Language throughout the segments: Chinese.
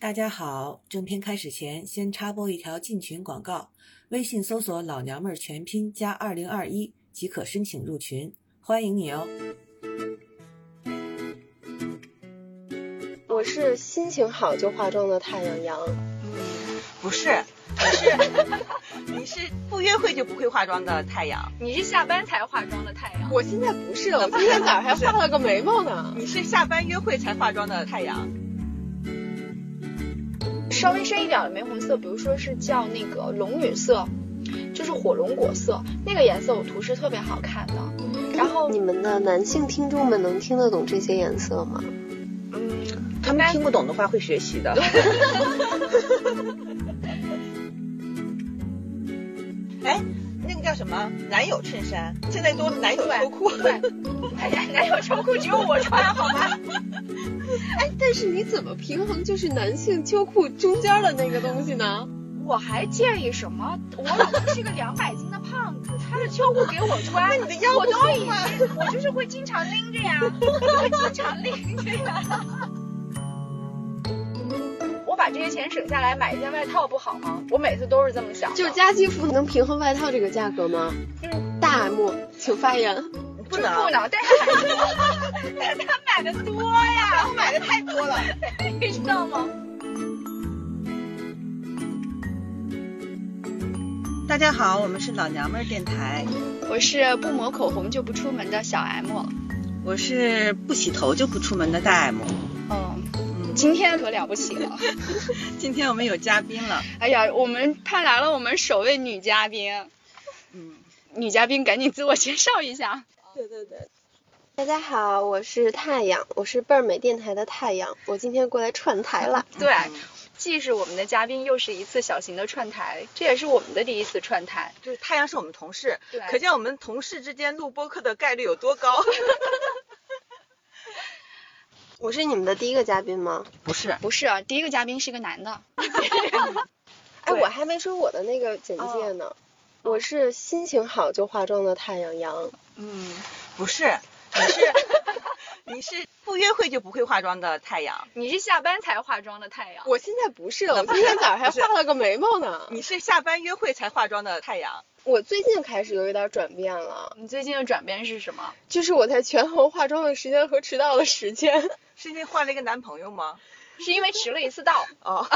大家好，正片开始前先插播一条进群广告：微信搜索“老娘们儿全拼加二零二一”即可申请入群，欢迎你哦。我是心情好就化妆的太阳阳，不是，你是 你是不约会就不会化妆的太阳，你是下班才化妆的太阳，我现在不是了，我今天早上还画了个眉毛呢。你是下班约会才化妆的太阳，稍微深一点的玫红色，比如说是叫那个龙女色，就是火龙果色，那个颜色我涂是特别好看的。然后你们的男性听众们能听得懂这些颜色吗？嗯，他们听不懂的话会学习的。哎，那个叫什么男友衬衫，现在都男友秋裤。对，哎呀，男友秋裤只有我穿好吗？哎，但是你怎么平衡就是男性秋裤中间的那个东西呢？我还介意什么？我老公是个两百斤的胖子，他的秋裤给我穿，那你的腰我都已经，我就是会经常拎着呀，我会经常拎着呀。我把这些钱省下来买一件外套不好吗？我每次都是这么想。就是家居服能平衡外套这个价格吗？嗯，大 M，请发言。不能，就不能，但是他买多，但 他买的多呀，我买的太多了。你知道吗？大家好，我们是老娘们儿电台，我是不抹口红就不出门的小 M。我是不洗头就不出门的大 M。哦，嗯，今天可了不起了。今天我们有嘉宾了。哎呀，我们派来了我们首位女嘉宾，嗯，女嘉宾赶紧自我介绍一下。对对对。大家好，我是太阳，我是倍儿美电台的太阳，我今天过来串台了。对嗯既是我们的嘉宾，又是一次小型的串台，这也是我们的第一次串台。就是太阳是我们同事，对可见我们同事之间录播客的概率有多高。我是你们的第一个嘉宾吗？不是，不是啊，第一个嘉宾是个男的。哎，对我还没说我的那个简介呢。我是心情好就化妆的太阳阳，嗯，不是，你是 你是不约会就不会化妆的太阳，你是下班才化妆的太阳。我现在不是了，我今天早上还画了个眉毛呢。你是下班约会才化妆的太阳。我最近开始有一点转变了，你最近的转变是什么？就是我在权衡化妆的时间和迟到的时间。是因为换了一个男朋友吗？是因为迟了一次到。哦，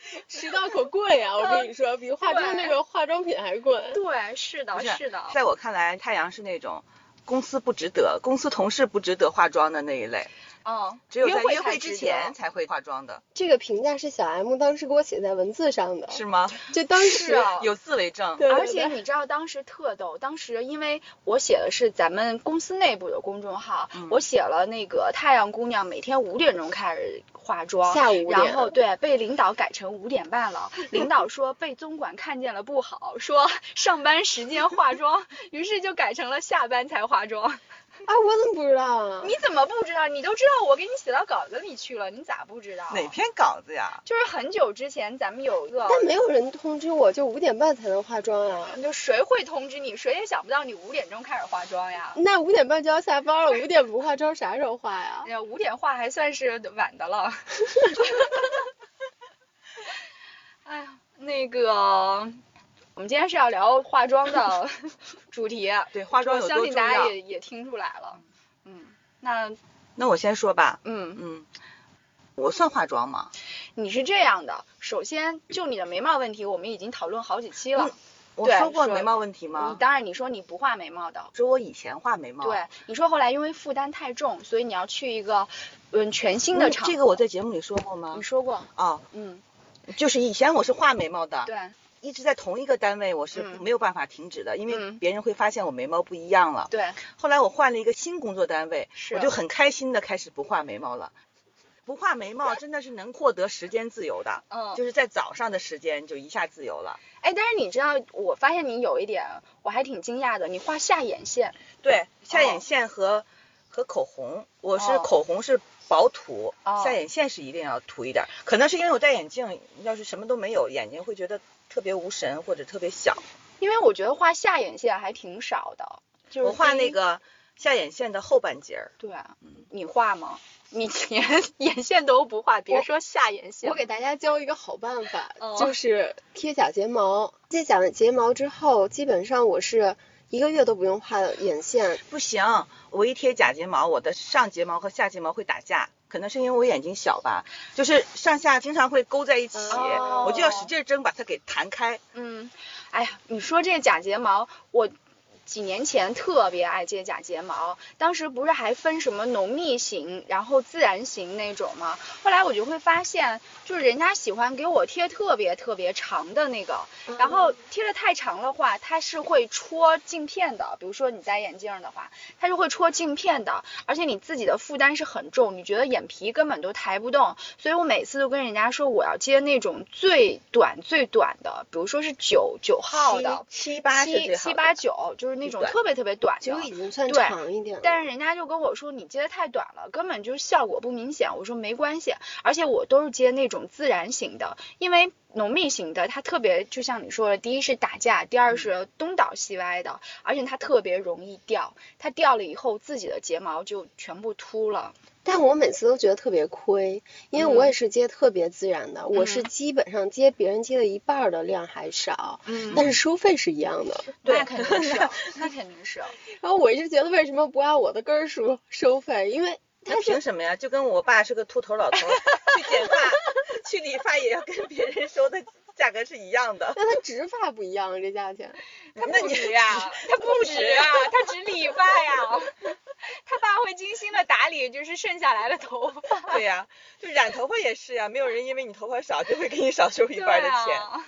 迟到可贵呀、我跟你说，比化妆那个化妆品还贵。对，是的，不是的。在我看来，太阳是那种公司不值得、公司同事不值得化妆的那一类，嗯，只有在约会之。前才会化妆的，这个评价是小 M 当时给我写在文字上的，是吗？就当是时啊有字为证。对而且你知道当时特逗，当时因为我写的是咱们公司内部的公众号，嗯我写了那个太阳姑娘每天五点钟开始化妆，下午五点然后对被领导改成五点半了，领导说被总管看见了不好，说上班时间化妆，于是就改成了下班才化妆。啊，我怎么不知道啊？你怎么不知道？你都知道我给你写到稿子里去了，你咋不知道？哪篇稿子呀？就是很久之前咱们有一个。但没有人通知我，就五点半才能化妆呀。就谁会通知你？谁也想不到你五点钟开始化妆呀。那五点半就要下班了，五点不化妆啥时候化呀？哎呀，五点化还算是晚的了。哎呀，那个，我们今天是要聊化妆的 主题，对，化妆有相多重要？信大家也也听出来了。嗯，那那我先说吧。嗯，嗯，我算化妆吗？你是这样的，首先就你的眉毛问题，我们已经讨论好几期了。嗯我对说说过眉毛问题你吗？当然你说你不画眉毛的，说我以前画眉毛。对，你说后来因为负担太重，所以你要去一个嗯全新的嗯场合。这个我在节目里说过吗你？说过，哦，嗯，就是以前我是画眉毛的，对，一直在同一个单位，我是嗯没有办法停止的，因为嗯别人会发现我眉毛不一样了。对，后来我换了一个新工作单位，是我就很开心的开始不画眉毛了。不画眉毛真的是能获得时间自由的，嗯，就是在早上的时间就一下自由了。哎，但是你知道，我发现你有一点，我还挺惊讶的，你画下眼线，对，下哦眼线和、和口红，我是哦口红是薄涂，哦下眼线是一定要涂一点儿。可能是因为我戴眼镜，要是什么都没有，眼睛会觉得特别无神或者特别小。因为我觉得画下眼线还挺少的，就是我画那个下眼线的后半截儿，对，啊你画吗？你连眼线都不画，别说下眼线。我给大家教一个好办法，嗯就是贴假睫毛。贴假睫毛之后，基本上我是一个月都不用画眼线。不行，我一贴假睫毛，我的上睫毛和下睫毛会打架，可能是因为我眼睛小吧，就是上下经常会勾在一起，哦我就要使劲睁把它给弹开。嗯，哎呀，你说这假睫毛，我几年前特别爱接假睫毛，当时不是还分什么浓密型，然后自然型那种吗？后来我就会发现，就是人家喜欢给我贴特别特别长的那个，然后贴的太长的话，它是会戳镜片的。比如说你戴眼镜的话，它是会戳镜片的，而且你自己的负担是很重，你觉得眼皮根本都抬不动。所以我每次都跟人家说，我要接那种最短最短的，比如说是九九号的。七七八是七七八九就是那种特别特别短的，九已经算对长一点了。但是人家就跟我说你接的太短了，根本就是效果不明显。我说没关系，而且我都是接那种自然型的，因为浓密型的它特别就像你说的，第一是打架，第二是东倒西歪的，而且它特别容易掉，它掉了以后自己的睫毛就全部秃了。但我每次都觉得特别亏，因为我也是接特别自然的，我是嗯基本上接别人接的一半儿的量还少，嗯但是收费是一样的。对那肯定是，那肯定是。然后我一直觉得为什么不按我的根儿数收费？因为那凭什么呀？就跟我爸是个秃头老头，去剪发、去理发也要跟别人收的价格是一样的。那他植发不一样，这价钱。他不止呀，他不植啊，他只理发呀。他爸会精心的打理，就是剩下来的头发。对呀、就染头发也是呀，没有人因为你头发少就会给你少收一半的钱。啊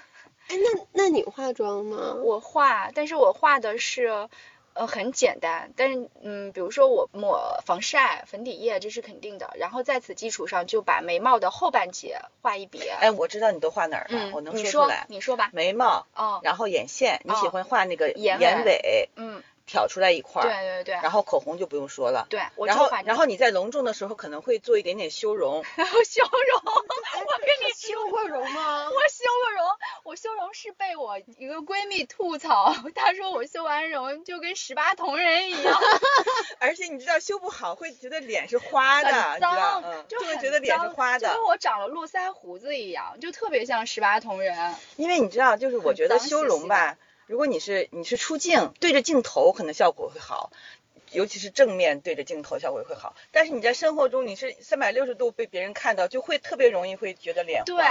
哎，那那你化妆吗？我化，但是我化的是，呃，很简单。但是，嗯，比如说我抹防晒、粉底液，这是肯定的。然后在此基础上，就把眉毛的后半截画一笔。哎，我知道你都画哪儿了，嗯，我能你说出来。你说吧。眉毛，哦，然后眼线，你喜哦欢画那个眼眼尾尾嗯，挑出来一块对儿，对对。然后口红就不用说了。对，我然后然后你在隆重的时候可能会做一点点修容，修容，我跟你。修过容吗？我修过容，我修容是被我一个闺蜜吐槽，她说我修完容就跟十八铜人一样，而且你知道修不好会觉得脸是花的，很你知道，脏，嗯，就会觉得脸是花的就跟。我长了络腮胡子一样，就特别像十八铜人。因为你知道，就是我觉得修容吧，如果你是你是出镜对着镜头，可能效果会好。尤其是正面对着镜头效果会好，但是你在生活中你是三百六十度被别人看到，就会特别容易会觉得脸对。，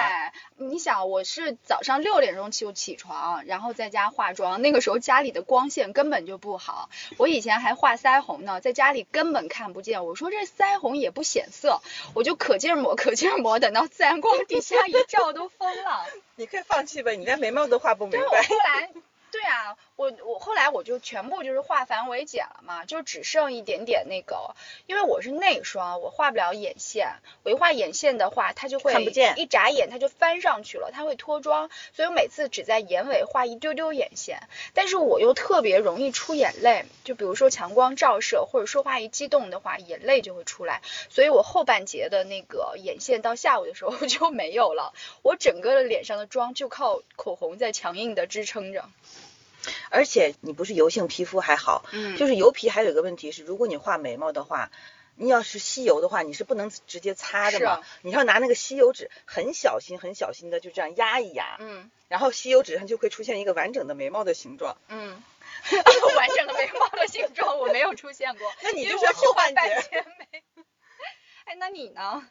你想我是早上六点钟就起床，然后在家化妆，那个时候家里的光线根本就不好，我以前还画腮红呢，在家里根本看不见。我说这腮红也不显色，我就可劲儿抹，可劲儿抹，等到自然光底下一照都疯了。你快放弃吧，你连眉毛都画不明白。后来，对啊，我我后来我就全部就是化繁为简了嘛，就只剩一点点那个，因为我是内双，我画不了眼线，我一画眼线的话，它就会看不见一眨眼它就翻上去了，它会脱妆，所以我每次只在眼尾画一丢丢眼线，但是我又特别容易出眼泪，就比如说强光照射或者说话一激动的话，眼泪就会出来，所以我后半截的那个眼线到下午的时候 就没有了，我整个的脸上的妆就靠口红在强硬的支撑着。而且你不是油性皮肤还好，嗯就是油皮还有一个问题是，如果你画眉毛的话。你要是吸油的话，你是不能直接擦的嘛啊？你要拿那个吸油纸，很小心、很小心的就这样压一压，嗯然后吸油纸上就会出现一个完整的眉毛的形状。嗯，完整的眉毛的形状我没有出现过，那你就是后半截眉。哎，那你呢？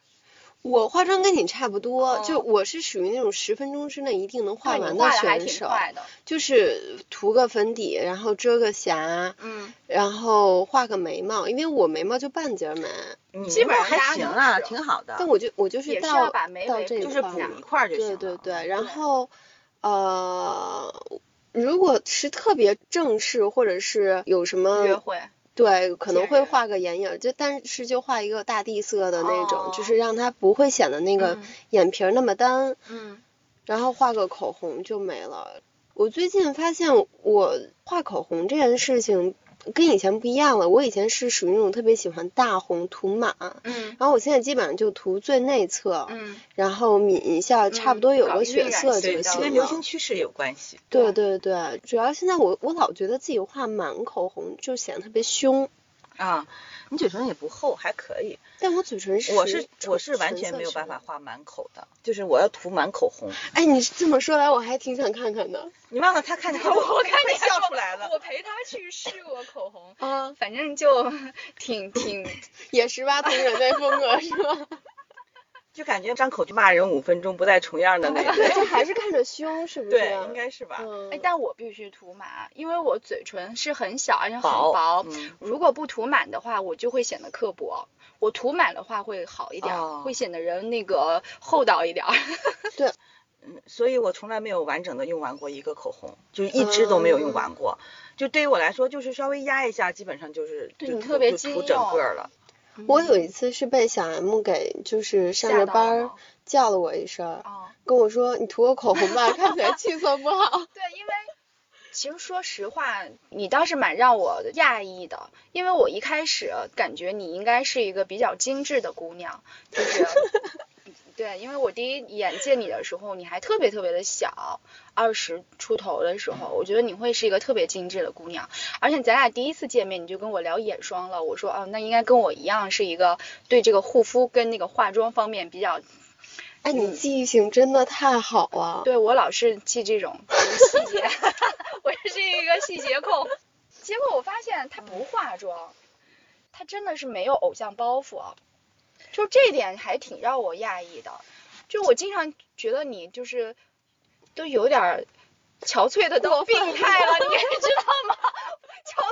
我化妆跟你差不多，哦就我是属于那种十分钟之内一定能化完的选手，的。就是涂个粉底，然后遮个瑕，嗯，然后画个眉毛，因为我眉毛就半截儿眉，你基本上还行啊，挺好的。但我就我就是到要把眉到这一块儿补一块就行了。对对对，然后呃，如果是特别正式或者是有什么约会。对，可能会画个眼影儿，就但是就画一个大地色的那种，就哦是让它不会显得那个嗯眼皮儿那么单，嗯然后画个口红就没了。我最近发现我画口红这件事情跟以前不一样了，我以前是属于那种特别喜欢大红涂满，嗯然后我现在基本上就涂最内侧，嗯，然后抿一下，差不多有个血色就行了跟流。行趋势有关系。对对对，主要现在我我老觉得自己画满口红就显得特别凶。啊，你嘴唇也不厚，还可以。但我嘴唇是我是我是完全没有办法。画满口的，就是我要涂满口红。哎，你这么说来，我还挺想看看的你忘了他看见我 我看快你笑出来了。我陪他去试过口红，啊，反正就挺挺也十八铜人那风格是吧？就感觉张口就骂人五分钟不带重样的那对，种。就还是看着凶，是不是？对，应该是吧。嗯，哎，但我必须涂满，因为我嘴唇是很小而且很薄薄。嗯如果不涂满的话，我就会显得刻薄。我涂满的话会好一点，哦会显得人那个厚道一点 对。嗯，所以我从来没有完整的用完过一个口红，就是一支都没有用完过。就对于我来说，就是稍微压一下，基本上就是对你特别经就涂整个了。我有一次是被小 M 给就是上着班儿叫了我一声跟我说你涂个口红吧，看起来气色不好。对，因为其实说实话，你倒是蛮让我讶异的，因为我一开始感觉你应该是一个比较精致的姑娘，就是。对，因为我第一眼见你的时候，你还特别特别的小，二十出头的时候，我觉得你会是一个特别精致的姑娘。而且咱俩第一次见面，你就跟我聊眼霜了，我说哦，那应该跟我一样是一个对这个护肤跟那个化妆方面比较哎，你记忆性真的太好了。对我老是记这种细节，我是一个细节控。结果我发现她不化妆，她真的是没有偶像包袱，就这点还挺让我讶异的。就我经常觉得你就是都有点儿憔悴的 都病态了，你知道吗？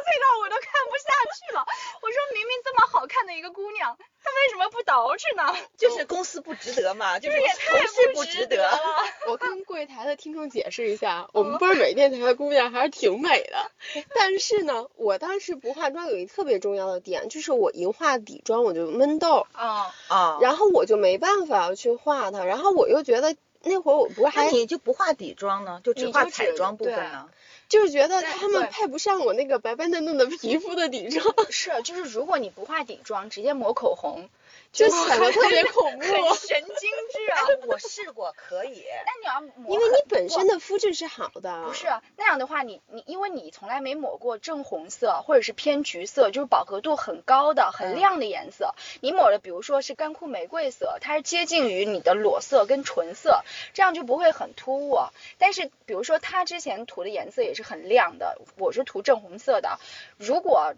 憔悴到我都看不下去了。我说明明这么好看的一个姑娘，她为什么不捯饬呢？就是公司不值得嘛，就是也太同事不值得。了。我跟柜台的听众解释一下，我们波儿美电台的姑娘还是挺美的，但是呢，我当时不化妆有一特别重要的点，就是我一化底妆我就闷痘，啊、啊，然后我就没办法去画它，然后我又觉得那会儿我不是还你就不化底妆呢，就只画你就只彩妆部分对呢？就是觉得他们配不上我那个白白嫩嫩的皮肤的底妆，是，就是如果你不化底妆，直接抹口红，就显得特别恐怖。很神经质啊。我试过，可以。那你要抹，因为你本身的肤质是好的，不是那样的话，你你因为你从来没抹过正红色或者是偏橘色，就是饱和度很高的、很嗯亮的颜色。你抹的比如说是干枯玫瑰色，它是接近于你的裸色跟纯色，这样就不会很突兀。但是比如说他之前涂的颜色也是很亮的，我是涂正红色的，如果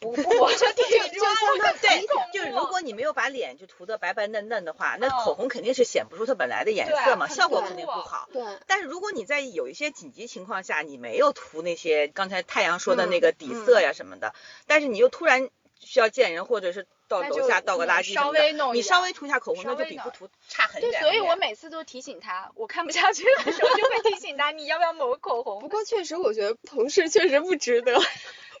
不不抹这底就妆，像那对，就是如果你没有把脸就涂得白白嫩嫩的话，那哦口红肯定是显不出它本来的颜色嘛，效果肯定不好。对。但是如果你在有一些紧急情况下，你没有涂那些刚才太阳说的嗯那个底色呀什么的，但是你又突然需要见人，或者是到楼下倒个嗯垃圾什么稍微的，弄你稍微涂一下口红，那就比不涂差很对，远。所以我每次都提醒他，我看不下去的时候就会提醒他，你要不要抹口红？不过确实，我觉得同事确实不值得。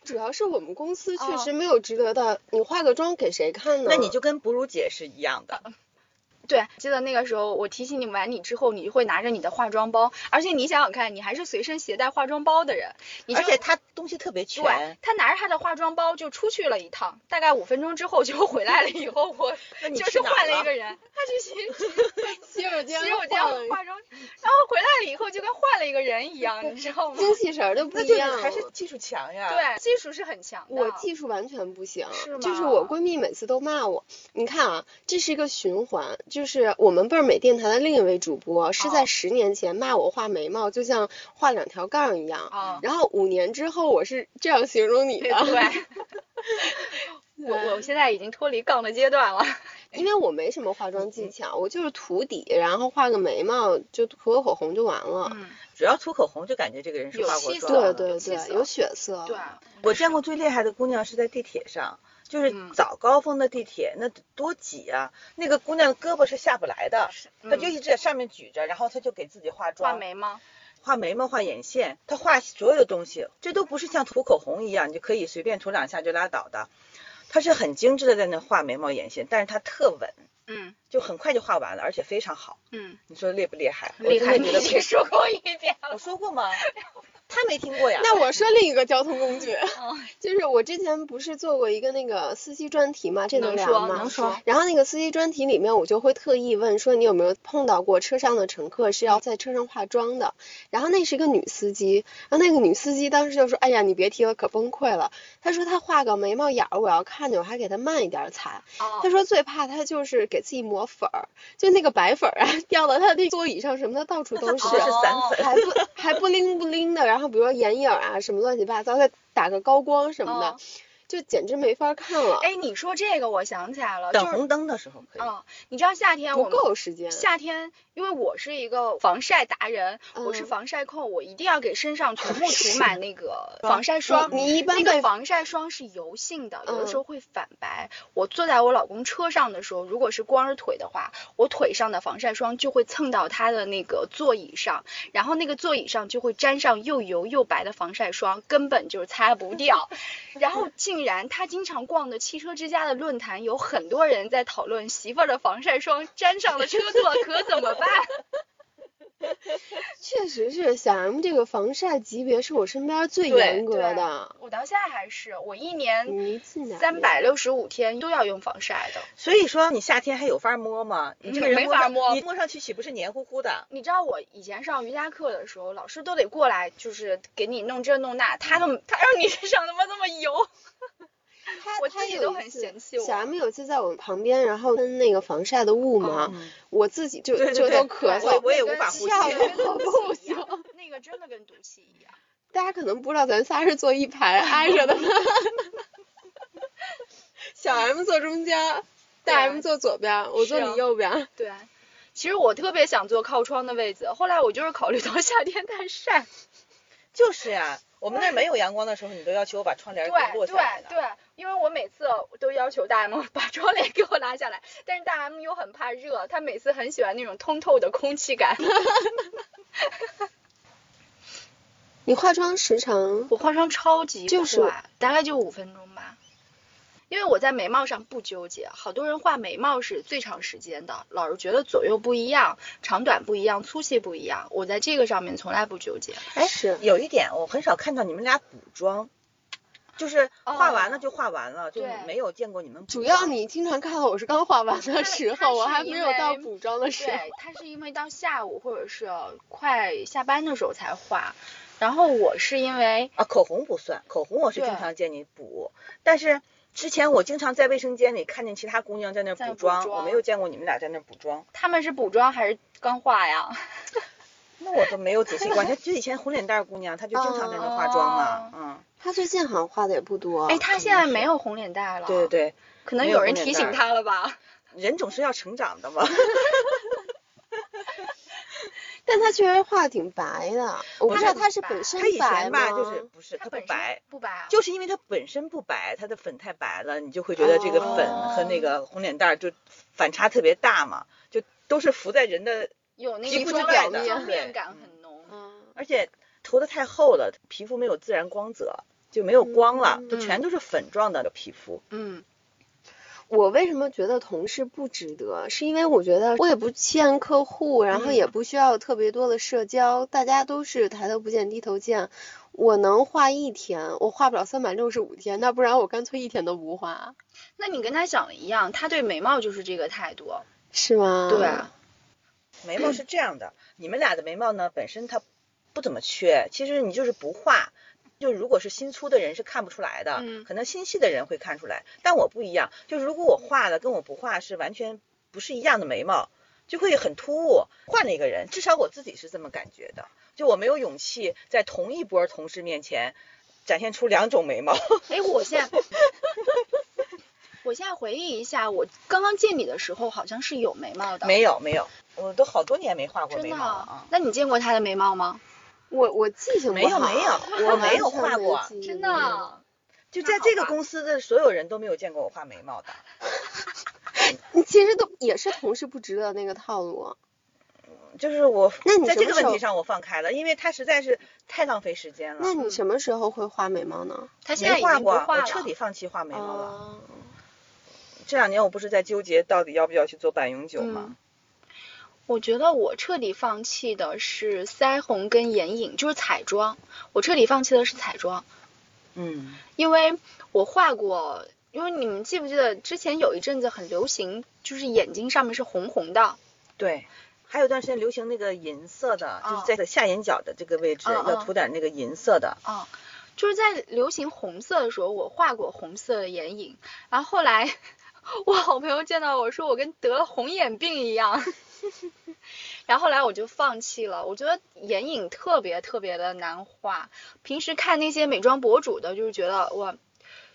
主要是我们公司确实没有值得的，你化个妆给谁看呢？那你就跟哺乳姐是一样的，对，记得那个时候我提醒你完你之后，你就会拿着你的化妆包，而且你想想看，你还是随身携带化妆包的人，你而且她东西特别全对。他拿着他的化妆包就出去了一趟，大概五分钟之后就回来了。以后我就是换了一个人，他去洗洗 洗手间洗手间化妆，然后回来了以后就跟换了一个人一样，你知道吗？精气神儿都不一样。还是技术强呀。对，技术是很强的。我技术完全不行，是就是我闺蜜每次都骂我。你看啊，这是一个循环，就是我们倍儿美电台的另一位主播是在哦十年前骂我画眉毛就像画两条杠一样，啊，然后五年之后我是这样形容你的，对。我我现在已经脱离杠的阶段了。因为我没什么化妆技巧，我就是涂底，然后画个眉毛，就涂个口红就完了。嗯，只要涂口红就感觉这个人是化过妆的。对对对，气色有血色。对，我见过最厉害的姑娘是在地铁上，就是嗯早高峰的地铁，那多挤啊！那个姑娘胳膊是下不来的，她就一直在上面举着，然后她就给自己化妆画，眉吗？画眉毛、画眼线，他画所有的东西，这都不是像涂口红一样，你就可以随便涂两下就拉倒的。他是很精致的在那画眉毛、眼线，但是他特稳，嗯就很快就画完了，而且非常好。嗯，你说厉不厉害？我厉害，真的觉得你说过一遍。我说过吗？没听过呀。那我说另一个交通工具，嗯 就是我之前不是做过一个那个司机专题嘛，这能说聊吗？能说。然后那个司机专题里面，我就会特意问说，你有没有碰到过车上的乘客是要在车上化妆的？然后那是一个女司机，然后那个女司机当时就说，哎呀，你别提了，可崩溃了。她说她画个眉毛眼儿，我要看见我还给她慢一点裁。哦她说最怕她就是给自己抹粉儿，就那个白粉儿啊掉到她的座椅上什么的，到处都是散粉，还不还不灵不灵的，然后然后比如说眼影啊什么乱七八糟，再打个高光什么的，就简直没法看了，哎，你说这个我想起来了，就是等红灯的时候可以。嗯，你知道夏天不够时间。夏天，因为我是一个防晒达人，我是嗯防晒控，我一定要给身上全部涂满那个防晒霜。你你一般那个对防晒霜是油性的，有的时嗯候会反白。我坐在我老公车上的时候，如果是光着腿的话，我腿上的防晒霜就会蹭到他的那个座椅上，然后那个座椅上就会沾上又油又白的防晒霜，根本就是擦不掉。然后竟然他经常逛的汽车之家的论坛有很多人在讨论媳妇儿的防晒霜沾上了车座可怎么办？确实是小 M 这个防晒级别是我身边最对严格的，我到现在还是，我一年三百六十五天都要用防晒的。所以说你夏天还有法摸吗？你这个嗯人摸没法摸你摸上去岂不是黏糊糊的？你知道我以前上瑜伽课的时候，老师都得过来，就是给你弄这弄那，他都他让你身上他妈这么油，他我自己都很嫌弃我小 M 有一次在我们旁边，然后喷那个防晒的雾嘛，嗯我自己就对对对就都咳嗽，我我也无法呼吸 不行。那个真的跟毒气一样。大家可能不知道，咱仨是坐一排挨着的，小 M 坐中间，大 M 坐左边，我坐你右边。对，其实我特别想坐靠窗的位置，后来我就是考虑到夏天太晒。就是呀，我们那儿没有阳光的时候，你都要求我把窗帘给落下来的。对，因为我每次都要求大 M 把窗帘给我拉下来，但是大 M 又很怕热，他每次很喜欢那种通透的空气感。你化妆时长我化妆超级快，就是大概就五分钟吧。因为我在眉毛上不纠结，好多人画眉毛是最长时间的，老是觉得左右不一样，长短不一样，粗细不一样。我在这个上面从来不纠结。哎，是有一点我很少看到你们俩补妆，就是画完了哦就画完了，就没有见过你们补主要你经常看到我是刚画完的 时候，我还没有到补妆的时候。对，他是因为到下午或者是快下班的时候才画，然后我是因为啊，口红不算，口红我是经常见你补，但是之前我经常在卫生间里看见其他姑娘在那补补妆，我没有见过你们俩在那儿补妆，他们是补妆还是刚画呀？那我都没有仔细观察。就以前红脸蛋儿姑娘，她就经常在那化妆嘛，嗯，她最近好像化的也不多。哎，她现在没有红脸蛋了。对对，对，可能有有人提醒红脸蛋儿他了吧？人总是要成长的嘛。但她确实画的挺白的，我不知道她是本身她以？前吧，就是不是她不白，不白啊？就是因为她本身不白，她的粉太白了，你就会觉得这个粉和那个红脸蛋儿就反差特别大嘛，就都是浮在人的，有那皮肤之个妆外的妆面感很浓。嗯，而且涂的太厚了，皮肤没有自然光泽，就没有光了，嗯就全都是粉状的皮肤。嗯，我为什么觉得同事不值得？是因为我觉得我也不欠客户，然后也嗯不需要特别多的社交，大家都是抬头不见低头见。我能画一天，我画不了三百六十五天，那不然我干脆一天都不画，那你跟他想的一样，他对眉毛就是这个态度。是吗？对啊，眉毛是这样的，你们俩的眉毛呢本身它不怎么缺，其实你就是不画。就如果是新粗的人是看不出来的，嗯可能心细的人会看出来。但我不一样，就是如果我画的跟我不画是完全不是一样的眉毛，就会很突兀。换了一个人，至少我自己是这么感觉的。就我没有勇气在同一波同事面前展现出两种眉毛。哎，我现在，我现在回忆一下，我刚刚见你的时候好像是有眉毛的。没有没有，我都好多年没画过眉毛了啊。那你见过他的眉毛吗？我我记性不没有好没有 我我没有画过真的。就在这个公司的所有人都没有见过我画眉毛的。你其实都也是同事不值得那个套路。就是我那你在这个问题上我放开了，因为他实在是太浪费时间了。那你什么时候会画眉毛呢？他现在已没画过，经不画了。我彻底放弃画眉毛了。哦这两年我不是在纠结到底要不要去做半永久吗？我觉得我彻底放弃的是腮红跟眼影，就是彩妆。我彻底放弃的是彩妆，嗯，因为我画过，因为你们记不记得之前有一阵子很流行，就是眼睛上面是红红的，对。还有段时间流行那个银色的，就是哦在下眼角的这个位置要涂点那个银色的。啊、就是在流行红色的时候，我画过红色的眼影，然后后来 我好朋友见到我说我跟得了红眼病一样，然后后来我就放弃了。我觉得眼影特别特别的难画，平时看那些美妆博主的，就是觉得哇。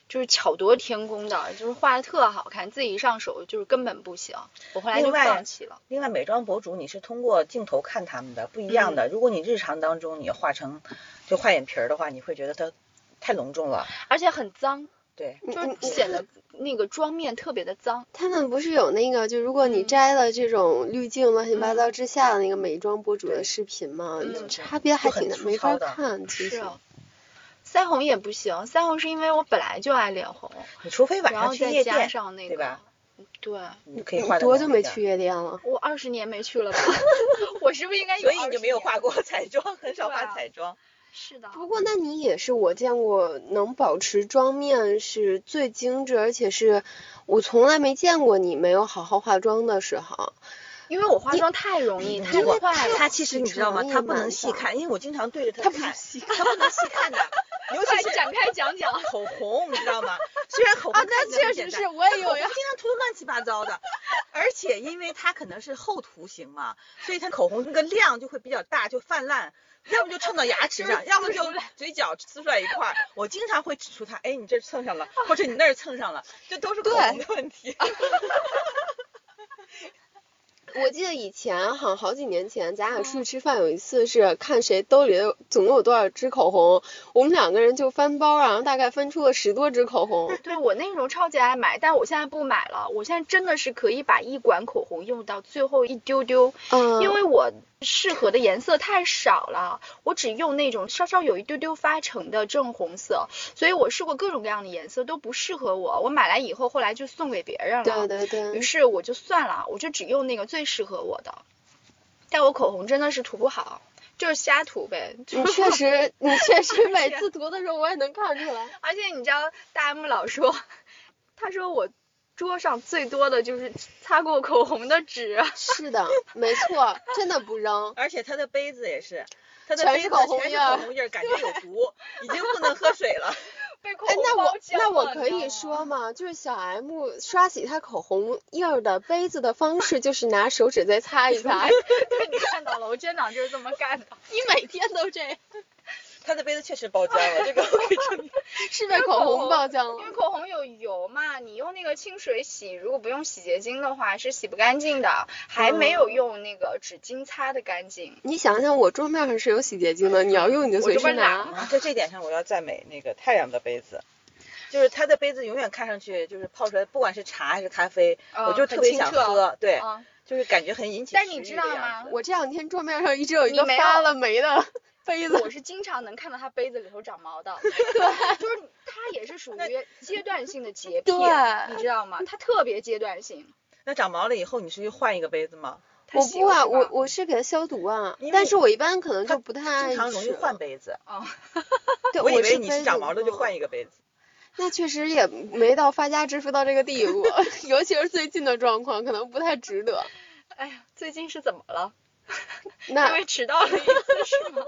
就是巧夺天工的，就是画的特好看，自己一上手就是根本不行。我后来就放弃了。另外，美妆博主你是通过镜头看他们的，不一样嗯的。如果你日常当中你画成就画眼皮儿的话，你会觉得它太隆重了。而且很脏，对，就显得那个妆面特别的脏。他们不是有那个，就如果你嗯摘了这种滤镜乱七八糟嗯之下的那个美妆博主的视频嘛，嗯差别还挺大，没法看。其实腮红也不行，腮红是因为我本来就爱脸红，你除非晚上去夜店，上那个，对吧？对，你你可以画得多久没去？夜店了？我二十年没去了吧？我是不是应该有所以你就没有年画过彩妆，很少画对啊彩妆。是的，不过那你也是我见过能保持妆面是最精致，而且是我从来没见过你没有好好化妆的时候。因为我化妆太容易，太快了。它其实你知道吗？起床也它不能细看，因为我经常对着它它不能 看，细它不能细看的，尤其是展开讲讲。口红，你知道吗？虽然口红啊，那确实是，我也有呀。经常涂的乱七八糟的，而且因为它可能是厚涂型嘛，所以它口红那个量就会比较大，就泛滥，要么就蹭到牙齿上，要么就嘴角呲出来一块儿。我经常会指出它，哎，你这蹭上了，或者你那儿蹭上了，这都是口红的问题。我记得以前好像好几年前，咱俩出去吃饭，有一次是看谁兜里的总共有多少支口红，我们两个人就翻包，然后大概分出了十多支口红。对我那时候超级爱买，但我现在不买了。我现在真的是可以把一管口红用到最后一丢丢，嗯，因为我适合的颜色太少了，我只用那种稍稍有一丢丢发橙的正红色，所以我试过各种各样的颜色都不适合我。我买来以后，后来就送给别人了。对对对于，是我就算了，我就只用那个最适合我的。但我口红真的是涂不好，就是瞎涂呗。你确实，你确实每次涂的时候我也能看出来。而且你知道，大 M 老说，他说我桌上最多的就是擦过口红的纸。是的，没错，真的不扔。而且他的杯子也是，他的杯子全是口红印儿口红印儿，感觉有毒，已经不能喝水了。被口哎，红那我那我了可以说，吗？就是小 M 刷洗他口红印儿的杯子的方式，就是拿手指再擦一擦。对，你看到了，我真长就是这么干的。你每天都这样，它的杯子确实爆浆了，这个我可以证明。是被口红爆浆了因为。口红有油嘛，你用那个清水洗，如果不用洗洁精的话是洗不干净的，还没有用那个纸巾擦的干净。你想想，我桌面上是有洗洁精的，你要用你就随时我这不懒拿。啊，在这点上我要赞美那个太阳的杯子，就是它的杯子永远看上去就是泡出来，不管是茶还是咖啡，嗯我就特别想喝，对，嗯，就是感觉很引起但你知道吗我这两天桌面上一直有一个发了霉的杯子，我是经常能看到它杯子里头长毛的，对，就是它也是属于阶段性的洁癖，对你知道吗？它特别阶段性。那长毛了以后，你是去换一个杯子吗？我不啊，我我是给它消毒啊，但是我一般可能就不太爱经常容易换杯子，哦，对，我以为你是长毛了就换一个杯子。那确实也没到发家致富到这个地步，尤其是最近的状况，可能不太值得。哎呀，最近是怎么了？因为迟到了一次是吗？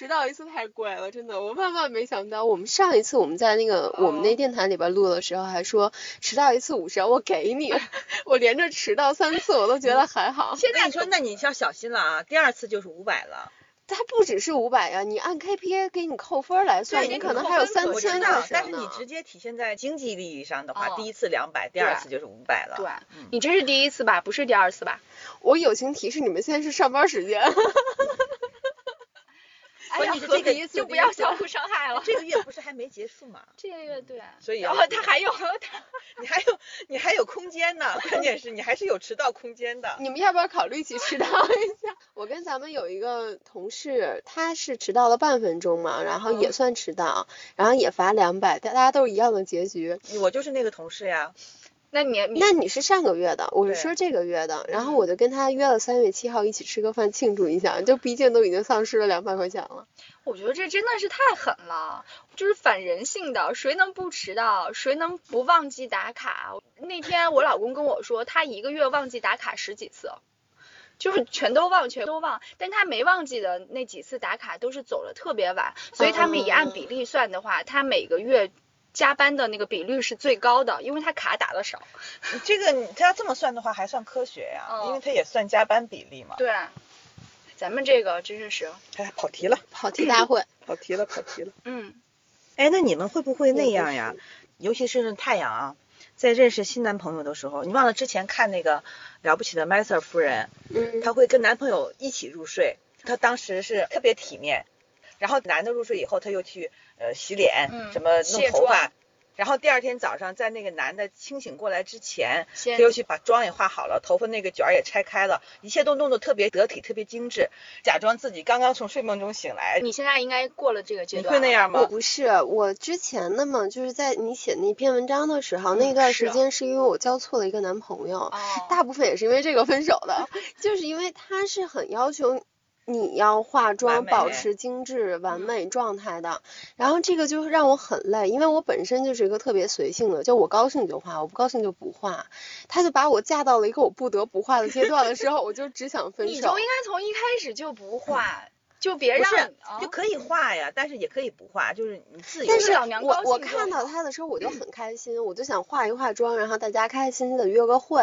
迟到一次太贵了，真的，我万万没想到。我们上一次我们在那个我们那哦电台里边录的时候，还说迟到一次五十，我给你。我连着迟到三次，我都觉得还好。现在你说，那你要小心了啊！第二次就是五百了。它不只是五百呀，你按 KPI 给你扣分来算，你可能还有三千道，但是你。直接体现在经济利益上的话，哦第一次两百，第二次就是五百了。对嗯你这是第一次吧？不是第二次吧？我友情提示你们，现在是上班时间。哎呀，你是这个就不要相互伤害了。这个月不是还没结束吗？这个月对，所以然后他还有 他，你还有你还有空间呢，关键是你还是有迟到空间的。你们要不要考虑一起迟到一下？我跟咱们有一个同事，他是迟到了半分钟嘛，然后也算迟到，然后也罚两百，大家都是一样的结局。我就是那个同事呀，那你你那你是上个月的，我是说这个月的，然后嗯我就跟他约了三月七号一起吃个饭庆祝一下，就毕竟都已经丧失了两百块钱了。我觉得这真的是太狠了，就是反人性的，谁能不迟到？谁能不忘记打卡？那天我老公跟我说，他一个月忘记打卡十几次，就是全都忘，全都忘。但他没忘记的那几次打卡都是走了特别晚，所以他们以按比例算的话，他每个月加班的那个比率是最高的，因为他卡打的少。这个他要这么算的话，还算科学呀、嗯因为他也算加班比例嘛。对，咱们这个真是，哎，跑题了，跑题大会，跑题了，跑题了。嗯，哎，那你们会不会那样呀？尤其是太阳啊，在认识新男朋友的时候，你忘了之前看那个了不起的麦瑟夫人，嗯，她会跟男朋友一起入睡，她当时是特别体面，然后男的入睡以后，她又去呃洗脸，嗯什么弄头发妆。然后第二天早上，在那个男的清醒过来之前，他又去把妆也化好了，头发那个卷儿也拆开了，一切都弄得特别得体、特别精致，假装自己刚刚从睡梦中醒来。你现在应该过了这个阶段你。会那样吗？我不是，我之前的嘛，就是在你写那篇文章的时候，那段时间是因为我交错了一个男朋友，哦，大部分也是因为这个分手的，就是因为他是很要求你要化妆，保持精致完嗯美状态的，然后这个就让我很累，因为我本身就是一个特别随性的，就我高兴就化，我不高兴就不化，他就把我架到了一个我不得不化的阶段的时候，我就只想分手你就应。该从一开始就不化，就别让不是啊就可以画呀，但是也可以不画，就是你自己。但是老娘我我看到好他的时候，我就很开心，我就想化一化妆，然后大家开开心心的约个会。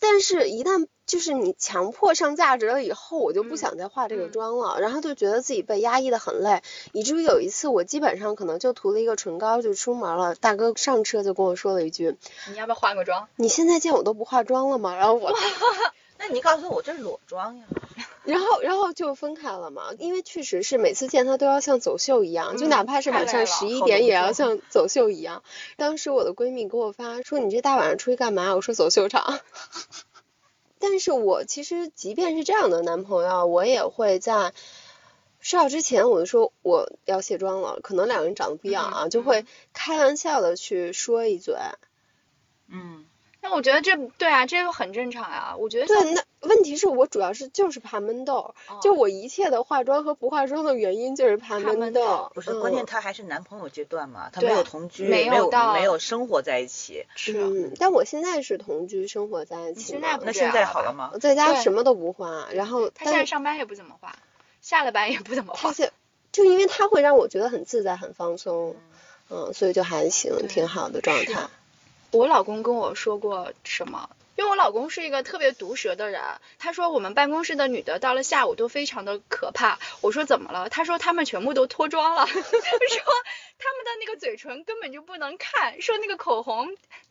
但是，一旦就是你强迫上价值了以后，我就不嗯想再化这个嗯妆了，然后就觉得自己被压抑的很累，以至于有一次我基本上可能就涂了一个唇膏就出门了。大哥上车就跟我说了一句你要不要化个妆？：“你现在见我都不化妆了吗？”然后我那你告诉我这是裸妆呀？然后，然后就分开了嘛，因为确实是每次见他都要像走秀一样，就嗯哪怕是晚上十一点也要像走秀一样。当时我的闺蜜给我发说：“你这大晚上出去干嘛？”我说：“走秀场。”但是我其实即便是这样的男朋友，我也会在睡觉之前我就说我要卸妆了，可能两个人长得不一样啊，嗯就会开玩笑的去说一嘴。嗯，那我觉得这对啊，这个很正常啊。我觉得对，那问题是我主要是就是怕闷痘，哦就我一切的化妆和不化妆的原因就是怕怕闷闷痘痘。不是，嗯关键他还是男朋友阶段嘛，他没有同居，没没有到没有生活在一起。是嗯，但我现在是同居生活在一起嘛现在不那现在好了吗我？在家什么都不化，然后他现在上班也不怎么化，下了班也不怎么化。他是就因为他会让我觉得很自在、很放松，嗯，所以就还行，挺好的状态。我老公跟我说过什么？因为我老公是一个特别毒舌的人，他说我们办公室的女的到了下午都非常的可怕。我说怎么了？他说他们全部都脱妆了，说她们的那个嘴唇根本就不能看，说那个口红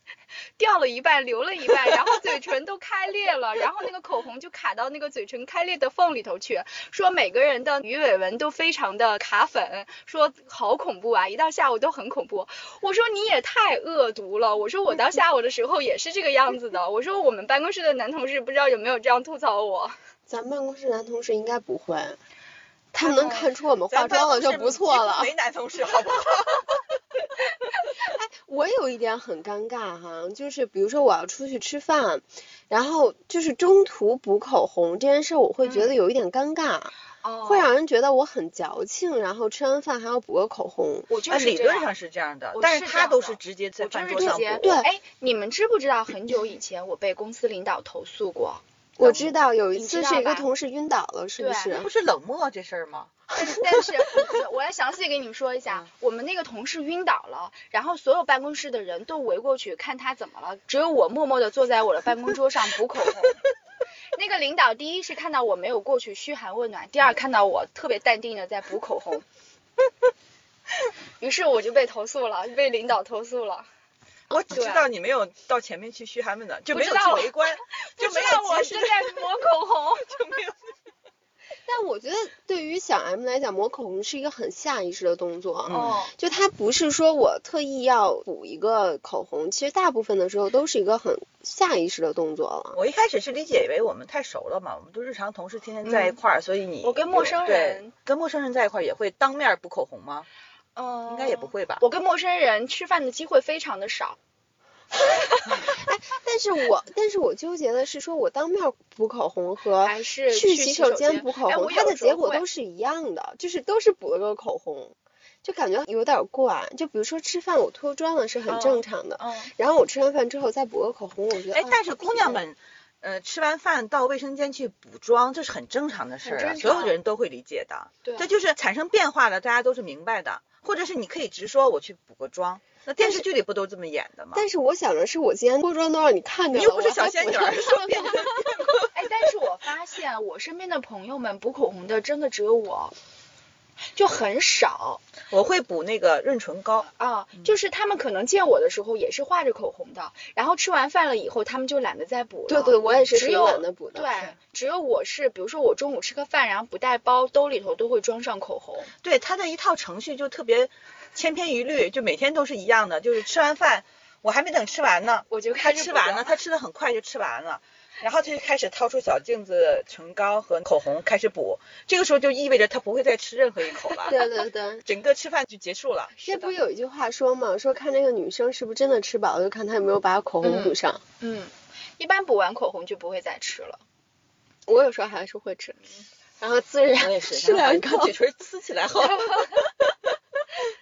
掉了一半，留了一半，然后嘴唇都开裂了，然后那个口红就卡到那个嘴唇开裂的缝里头去，说每个人的鱼尾纹都非常的卡粉，说好恐怖啊，一到下午都很恐怖。我说你也太恶毒了，我说我到下午的时候也是这个样子的，我说我们办公室的男同事不知道有没有这样吐槽我。咱办公室男同事应该不会，他们能嗯看出我们化妆了就不错了。没男同事，好不好？我有一点很尴尬哈，就是比如说我要出去吃饭，然后就是中途补口红这件事，我会觉得有一点尴尬，哦会让人觉得我很矫情，然后吃完饭还要补个口红。我就啊，是。理论上是这样的，但是他都是直接在饭桌上补。对哎，你们知不知道很久以前我被公司领导投诉过？我知道有一你次是一个同事晕倒了，是不对是？不是冷漠这事儿吗？但是但是我来详细给你们说一下，我们那个同事晕倒了，然后所有办公室的人都围过去看他怎么了，只有我默默的坐在我的办公桌上补口红。那个领导第一是看到我没有过去嘘寒问暖，第二看到我特别淡定的在补口红，于是我就被投诉了，被领导投诉了。我只知道你没有到前面去嘘寒问暖，就没有围观，就没有我是在抹口红。就没有。但我觉得对于小 M 来讲，抹口红是一个很下意识的动作。嗯哦，就他不是说我特意要补一个口红，其实大部分的时候都是一个很下意识的动作了。我一开始是理解为我们太熟了嘛，我们都日常同事，天天在一块儿，所以你我跟陌生人跟陌生人在一块儿也会当面补口红吗？嗯，应该也不会吧？我跟陌生人吃饭的机会非常的少，哎 但是我但是我纠结的是，说我当面补口红和还是去洗手间补口红，它的结果都是一样的，就是都是补了个口红，就感觉有点怪。就比如说吃饭我脱妆了是很正嗯常的，嗯，然后我吃完饭之后再补个口红，我觉得哎啊，但是姑娘好们，呃，吃完饭到卫生间去补妆，这是很正常的事儿啊，所有的人都会理解的。对这就是产生变化了，大家都是明白的。或者是你可以直说我去补个妆，那电视剧里不都这么演的吗？但是我想的是，我今天脱妆都让你看着了，你又不是我还补小仙女儿，上说变 成哎，但是我发现我身边的朋友们补口红的真的只有我，就很少我会补那个润唇膏。啊。嗯就是他们可能见我的时候也是画着口红的，然后吃完饭了以后，他们就懒得再补了。对对，我也是只有懒得补的。对，只有我是，比如说我中午吃个饭，然后不带包，兜里头都会装上口红。对他的一套程序就特别千篇一律，就每天都是一样的，就是吃完饭，我还没等吃完呢，我就他开始吃完了，他吃的很快就吃完了。然后他就开始掏出小镜子、唇膏和口红开始补，这个时候就意味着他不会再吃任何一口了，对对对，整个吃饭就结束了。这不有一句话说嘛，说看那个女生是不是真的吃饱了，就看她有没有把口红补上。嗯，一般补完口红就不会再吃了。我有时候还是会吃，然后自我然也是，吃两口然后把嘴。唇呲起来好。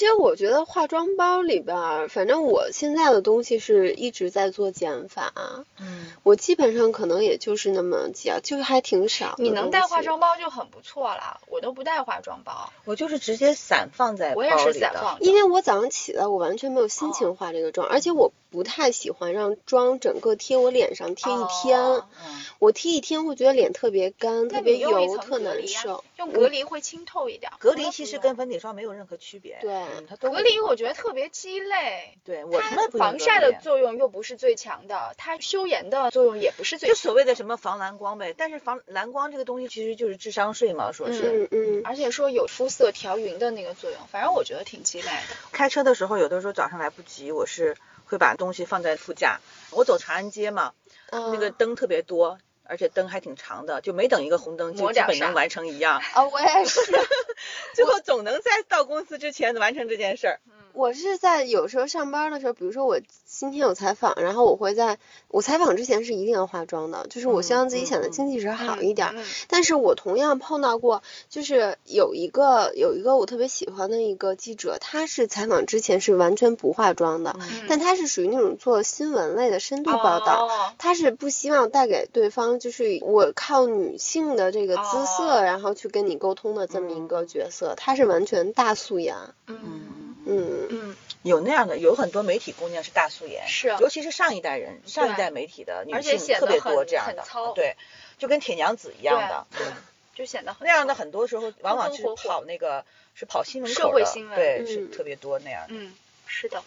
其实我觉得化妆包里边儿，反正我现在的东西是一直在做减法，嗯，我基本上可能也就是那么几样，就还挺少你能带化妆包就很不错了，我都不带化妆包，我就是直接散放在包我也是里的。散放。因为我早上起来，我完全没有心哦情化这个妆，而且我不太喜欢让妆整个贴我脸上贴一天，哦嗯，我贴一天会觉得脸特别干、特别油、特难受。用隔离会清透一点。隔离其实跟粉底霜没有任何区别。对嗯，它都隔离我觉得特别鸡肋，对我从来它不防晒的作用又不是最强的，它修颜的作用也不是最强。就所谓的什么防蓝光呗，但是防蓝光这个东西其实就是智商税嘛，说是。嗯嗯，而且说有肤色调匀的那个作用，反正我觉得挺鸡肋的。开车的时候，有的时候早上来不及，我是会把东西放在副驾。我走长安街嘛，那个嗯灯特别多，而且灯还挺长的，就没等一个红灯就基本能完成一样，啊，我也是。最后总能在到公司之前完成这件事儿。我是在有时候上班的时候，比如说我今天有采访，然后我会在我采访之前是一定要化妆的，就是我希望自己显得精气神好一点但是我同样碰到过，就是有一个有一个我特别喜欢的一个记者，他是采访之前是完全不化妆的，嗯但他是属于那种做新闻类的深度报道。哦他是不希望带给对方，就是我靠女性的这个姿色，哦。然后去跟你沟通的这么一个角色，她是完全大素颜。嗯。嗯，嗯，有那样的，有很多媒体姑娘是大素颜，是尤其是上一代人，上一代媒体的女性特别多这样的，对，就跟铁娘子一样的，对，对就显得很那样的很多时候往往是风风火火跑那个是跑新闻社口的，会新闻对，嗯。是特别多那样的。嗯，是的，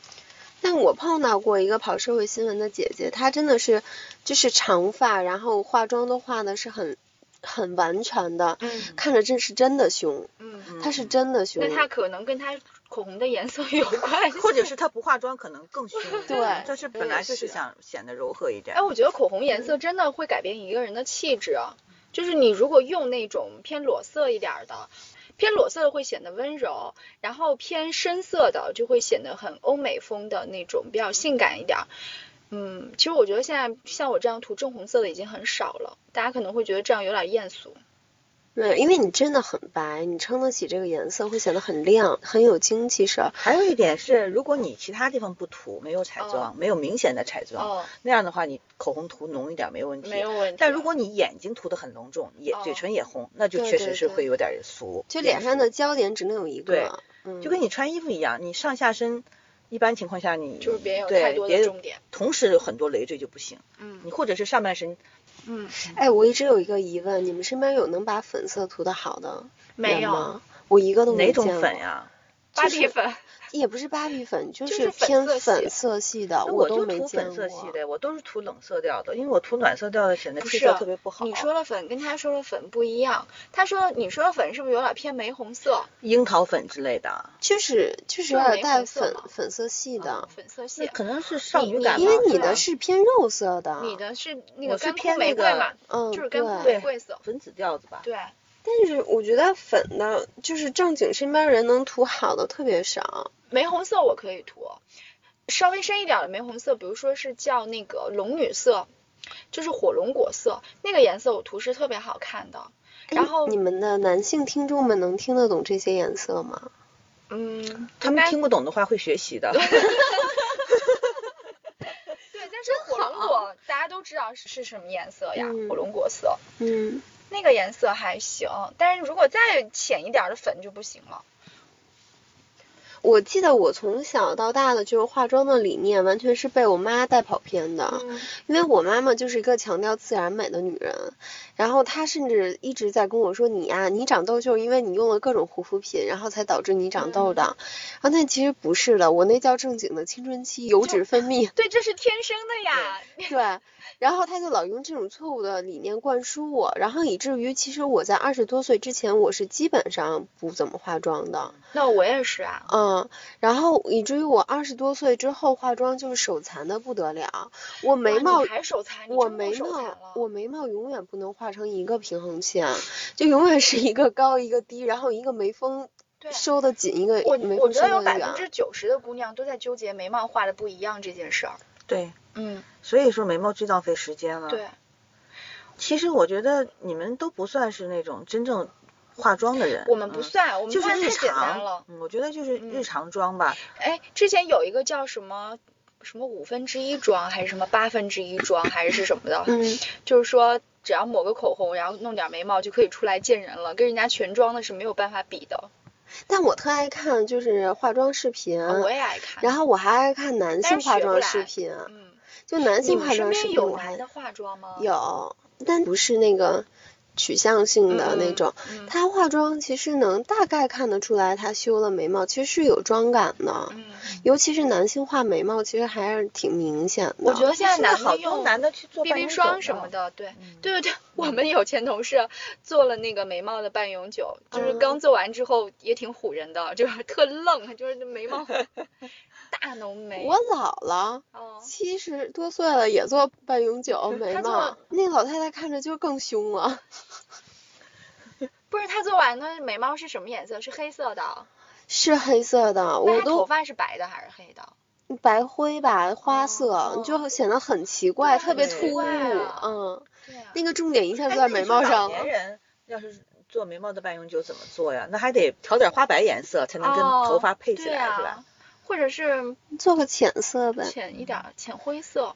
但我碰到过一个跑社会新闻的姐姐，她真的是就是长发，然后化妆都化的是很很完全的，嗯看着真是真的凶，嗯，她是真的凶。那她可能跟她口红的颜色有关系，或者是她不化妆可能更凶，对就是本来就是想显得柔和一点哎，。我觉得口红颜色真的会改变一个人的气质啊。就是你如果用那种偏裸色一点儿的，偏裸色的会显得温柔，然后偏深色的就会显得很欧美风的那种，比较性感一点。嗯，其实我觉得现在像我这样涂正红色的已经很少了，大家可能会觉得这样有点艳俗。对，因为你真的很白，你撑得起这个颜色，会显得很亮，很有精气神儿。还有一点是，如果你其他地方不涂，没有彩哦妆，没有明显的彩妆，哦，那样的话，你口红涂浓一点没问题。没有问题。但如果你眼睛涂的很浓重，也、哦嘴唇也红，那就对对确实是会有点俗。就脸上的焦点只能有一对个，嗯，就跟你穿衣服一样，你上下身，一般情况下你就是别有对太多的别重点。同时有很多累赘就不行。嗯你或者是上半身，嗯，哎，我一直有一个疑问，你们身边有能把粉色涂的好的没有人吗？我一个都没哪种见过？粉呀？芭比粉，也不是芭比粉，就就是偏粉色系的，我都没就涂见过。粉色系的，我都是涂冷色调的，因为我涂暖色调的显得不是气色特别不好。你说的粉跟他说的粉不一样，他说你说的粉是不是有点偏玫红色？樱桃粉之类的，就是就是有点带粉色粉色系的，粉色那系。可能是少女感吧。因为你的是偏肉色的。你的是那个干枯偏那个玫瑰嘛，嗯，就是干枯对玫瑰色。粉紫调子吧。对，但是我觉得粉的，就是正经身边人能涂好的特别少。玫红色我可以涂，稍微深一点的玫红色，比如说是叫那个龙女色，就是火龙果色，那个颜色我涂是特别好看的。然后你们的男性听众们能听得懂这些颜色吗？嗯，他们听不懂的话会学习的。对，但是 火龙果大家都知道是是什么颜色呀？嗯火龙果色，嗯，那个颜色还行，但是如果再浅一点的粉就不行了。我记得我从小到大的就是化妆的理念，完全是被我妈带跑偏的。嗯因为我妈妈就是一个强调自然美的女人，然后他甚至一直在跟我说：“你呀、你长痘就是因为你用了各种护肤品，然后才导致你长痘的。嗯然后但其实不是的，我那叫正经的青春期油脂分泌。对，这是天生的呀。对，然后他就老用这种错误的理念灌输我，然后以至于其实我在二十多岁之前，我是基本上不怎么化妆的。那我也是啊。嗯，然后以至于我二十多岁之后化妆就是手残的不得了，我眉毛还手残，我眉毛我眉毛永远不能画成一个平衡线，就永远是一个高一个低，然后一个眉峰对收的紧，一个我眉峰我觉得有。百分之九十的姑娘都在纠结眉毛画的不一样这件事儿。对，嗯，所以说眉毛最浪费时间了。，对，其实我觉得你们都不算是那种真正化妆的人。我们不嗯算，我们就是太简单常了。，嗯，我觉得就是嗯日常妆吧。哎，之前有一个叫什么什么五分之一妆，还是什么八分之一妆，还是什么的，嗯，就是说只要抹个口红，然后弄点眉毛就可以出来见人了，跟人家全妆的是没有办法比的。但我特爱看就是化妆视频，啊我也爱看。然后我还爱看男性化妆视频，嗯，就男性化妆视身边有频我还男的化妆吗？有，但不是那个取向性的那嗯种。嗯他化妆其实能大概看得出来，她修了眉毛，其实是有妆感的。嗯，尤其是男性画眉毛，其实还是挺明显的。我觉得现在男好多的用男的去做 BB 霜什么的，对，嗯对对对，我们有前同事做了那个眉毛的半永久，就是嗯刚做完之后也挺唬人的，就是特愣，就是那眉毛 大浓眉。我姥姥哦，七十多岁了也做半永久眉毛，那老太太看着就更凶了。不是他做完的眉毛是什么颜色？是黑色的。是黑色的，我都头发是白的还是黑的？白灰吧，花色，哦就显得很奇怪，对特别突兀。啊嗯，对啊。那个重点一下哎就在眉毛上了。年人要是做眉毛的半永久怎么做呀？那还得调点花白颜色才能跟哦头发配起来，是吧？？或者是做个浅色呗。浅一点儿，浅灰色、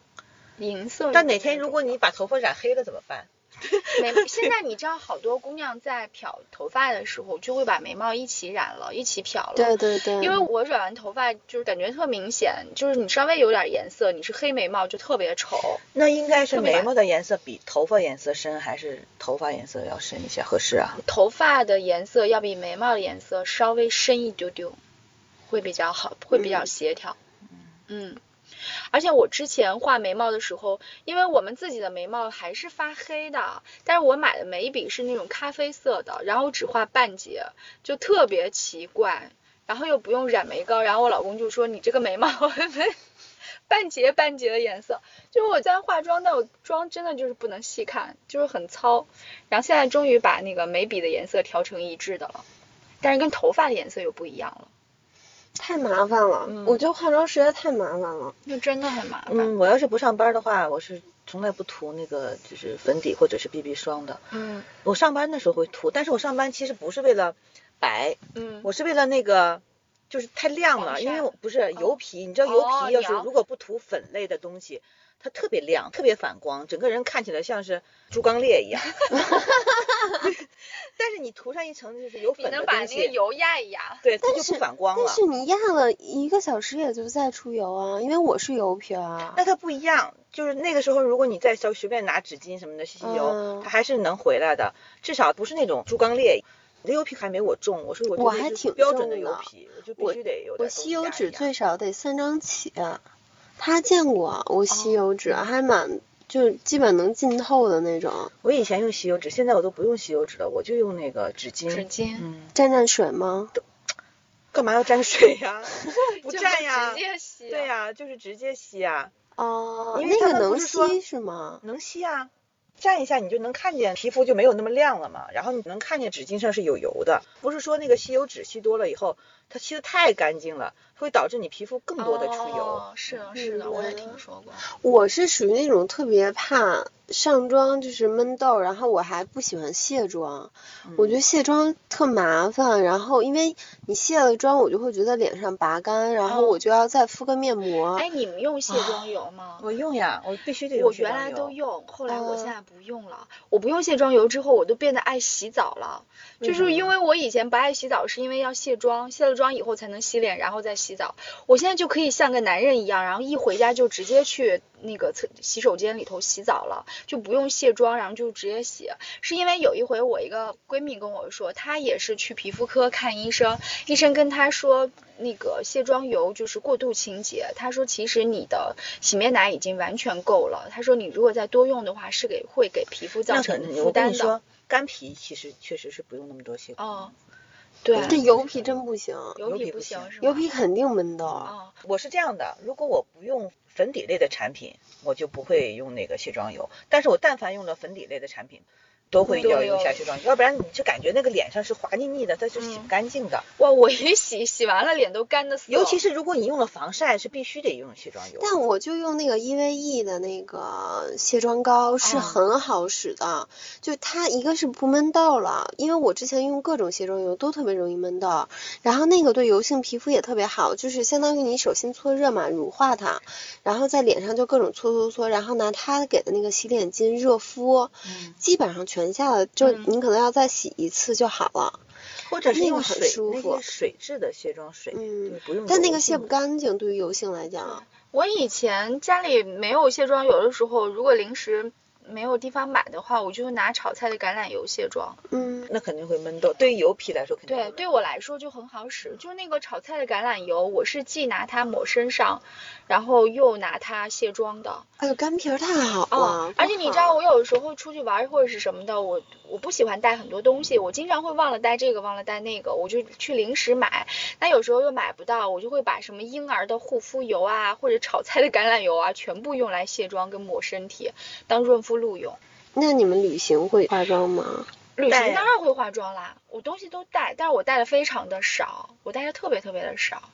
银色。但哪天如果你把头发染黑了怎么办？眉，现在你知道好多姑娘在漂头发的时候就会把眉毛一起染了，一起漂了。对对对，因为我染完头发就是感觉特明显，就是你稍微有点颜色，你是黑眉毛就特别丑。那应该是眉毛的颜色比头发颜色深，还是头发颜色要深一些合适啊？头发的颜色要比眉毛的颜色稍微深一丢丢，会比较好，会比较协调。嗯，而且我之前画眉毛的时候，因为我们自己的眉毛还是发黑的，但是我买的眉笔是那种咖啡色的，然后只画半截，就特别奇怪。然后又不用染眉膏，然后我老公就说你这个眉毛 半截半截的颜色，就是我在化妆，但我妆真的就是不能细看，就是很糙。然后现在终于把那个眉笔的颜色调成一致的了，但是跟头发的颜色又不一样了，太麻烦了，嗯我觉得化妆实在太麻烦了。就真的很麻烦。嗯，我要是不上班的话，我是从来不涂那个就是粉底或者是 BB 霜的。嗯我上班的时候会涂，但是我上班其实不是为了白，嗯，我是为了那个。就是太亮了，因为我不是油皮，你知道油哦皮要是如果不涂粉类的东西，它特别亮，特别反光，整个人看起来像是猪刚鬣一样。但是你涂上一层就是有你粉的能把那个，油压一压。对，它就不反光了。但是你压了一个小时也就再出油啊，因为我是油皮啊。那它不一样，就是那个时候，如果你再稍随便拿纸巾什么的吸吸油，嗯它还是能回来的，至少不是那种猪刚鬣。你的油皮还没我重，我说我这个是我还挺标准的重的油皮，我就必须得有我点吸油纸最少得三张起，他见过我吸油纸，还蛮就基本能浸透的那种。我以前用吸油纸，现在我都不用吸油纸了，我就用那个纸巾。纸巾嗯，沾沾水吗？干嘛要沾水呀？不就沾呀。直接吸。对呀、就是直接吸呀、哦，因为他那个能吸是吗？能吸啊。蘸一下，你就能看见皮肤就没有那么亮了嘛。然后你能看见纸巾上是有油的，不是说那个吸油纸吸多了以后，它吸的太干净了，会导致你皮肤更多的出油。哦是的，是的，嗯我也听说过。我是属于那种特别怕上妆就是闷痘，然后我还不喜欢卸妆，我觉得卸妆特麻烦。然后因为你卸了妆，我就会觉得脸上拔干，然后哦我就要再敷个面膜。哎，你们用卸妆油吗？我用呀，我必须得用我原来都用，后来我哦现在不用了。我不用卸妆油之后，我都变得爱洗澡了。就是因为我以前不爱洗澡，是因为要卸妆，卸了妆以后才能洗脸，然后再洗澡。我现在就可以像个男人一样，然后一回家就直接去那个厕洗手间里头洗澡了，就不用卸妆，然后就直接洗。是因为有一回我一个闺蜜跟我说，她也是去皮肤科看医生，医生跟她说。那个卸妆油就是过度清洁，她说其实你的洗面奶已经完全够了，她说你如果再多用的话是给会给皮肤造成负担的。干皮其实确实是不用那么多卸妆。哦，对，这油皮真不行，油皮不行是吧？油皮肯定闷痘。哦，我是这样的，如果我不用粉底类的产品，我就不会用那个卸妆油。但是我但凡用了粉底类的产品，都会都要用一下有卸妆油，要不然你就感觉那个脸上是滑腻腻的，它是洗不嗯干净的。哇，我一洗洗完了脸都干的死。尤其是如果你用了防晒，是必须得用卸妆油。但我就用那个 EVE 的那个卸妆膏是哦很好使的，就它一个是不闷痘了，因为我之前用各种卸妆油都特别容易闷痘，然后那个对油性皮肤也特别好，就是相当于你手心搓热嘛，乳化它，然后在脸上就各种搓搓搓，然后拿它给的那个洗脸巾热敷，嗯，基本上全下了，就嗯你可能要再洗一次就好了。或者是那个很用水那舒服些水质的卸妆水，嗯对不用。但那个卸不干净，对于油性来讲，我以前家里没有卸妆油的时候，如果临时没有地方买的话，我就会拿炒菜的橄榄油卸妆。嗯，那肯定会闷痘。对于油皮来说，肯定对，对我来说就很好使。就那个炒菜的橄榄油，我是既拿它抹身上，然后又拿它卸妆的。哎呦，干皮儿太好哦了，，而且你知道，我有时候出去玩或者是什么的，我我不喜欢带很多东西，我经常会忘了带这个，忘了带那个，我就去临时买。那有时候又买不到，我就会把什么婴儿的护肤油啊，或者炒菜的橄榄油啊，全部用来卸妆跟抹身体，当润肤露用。那你们旅行会化妆吗？旅行当然会化妆啦，我东西都带，但是我带的非常的少，我带的特别特别的少。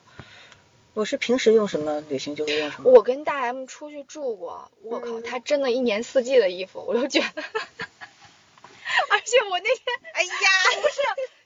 我是平时用什么，旅行就会用什么。我跟大 M 出去住过，我靠，嗯他真的一年四季的衣服，我都觉得。而且我那天哎呀，不 是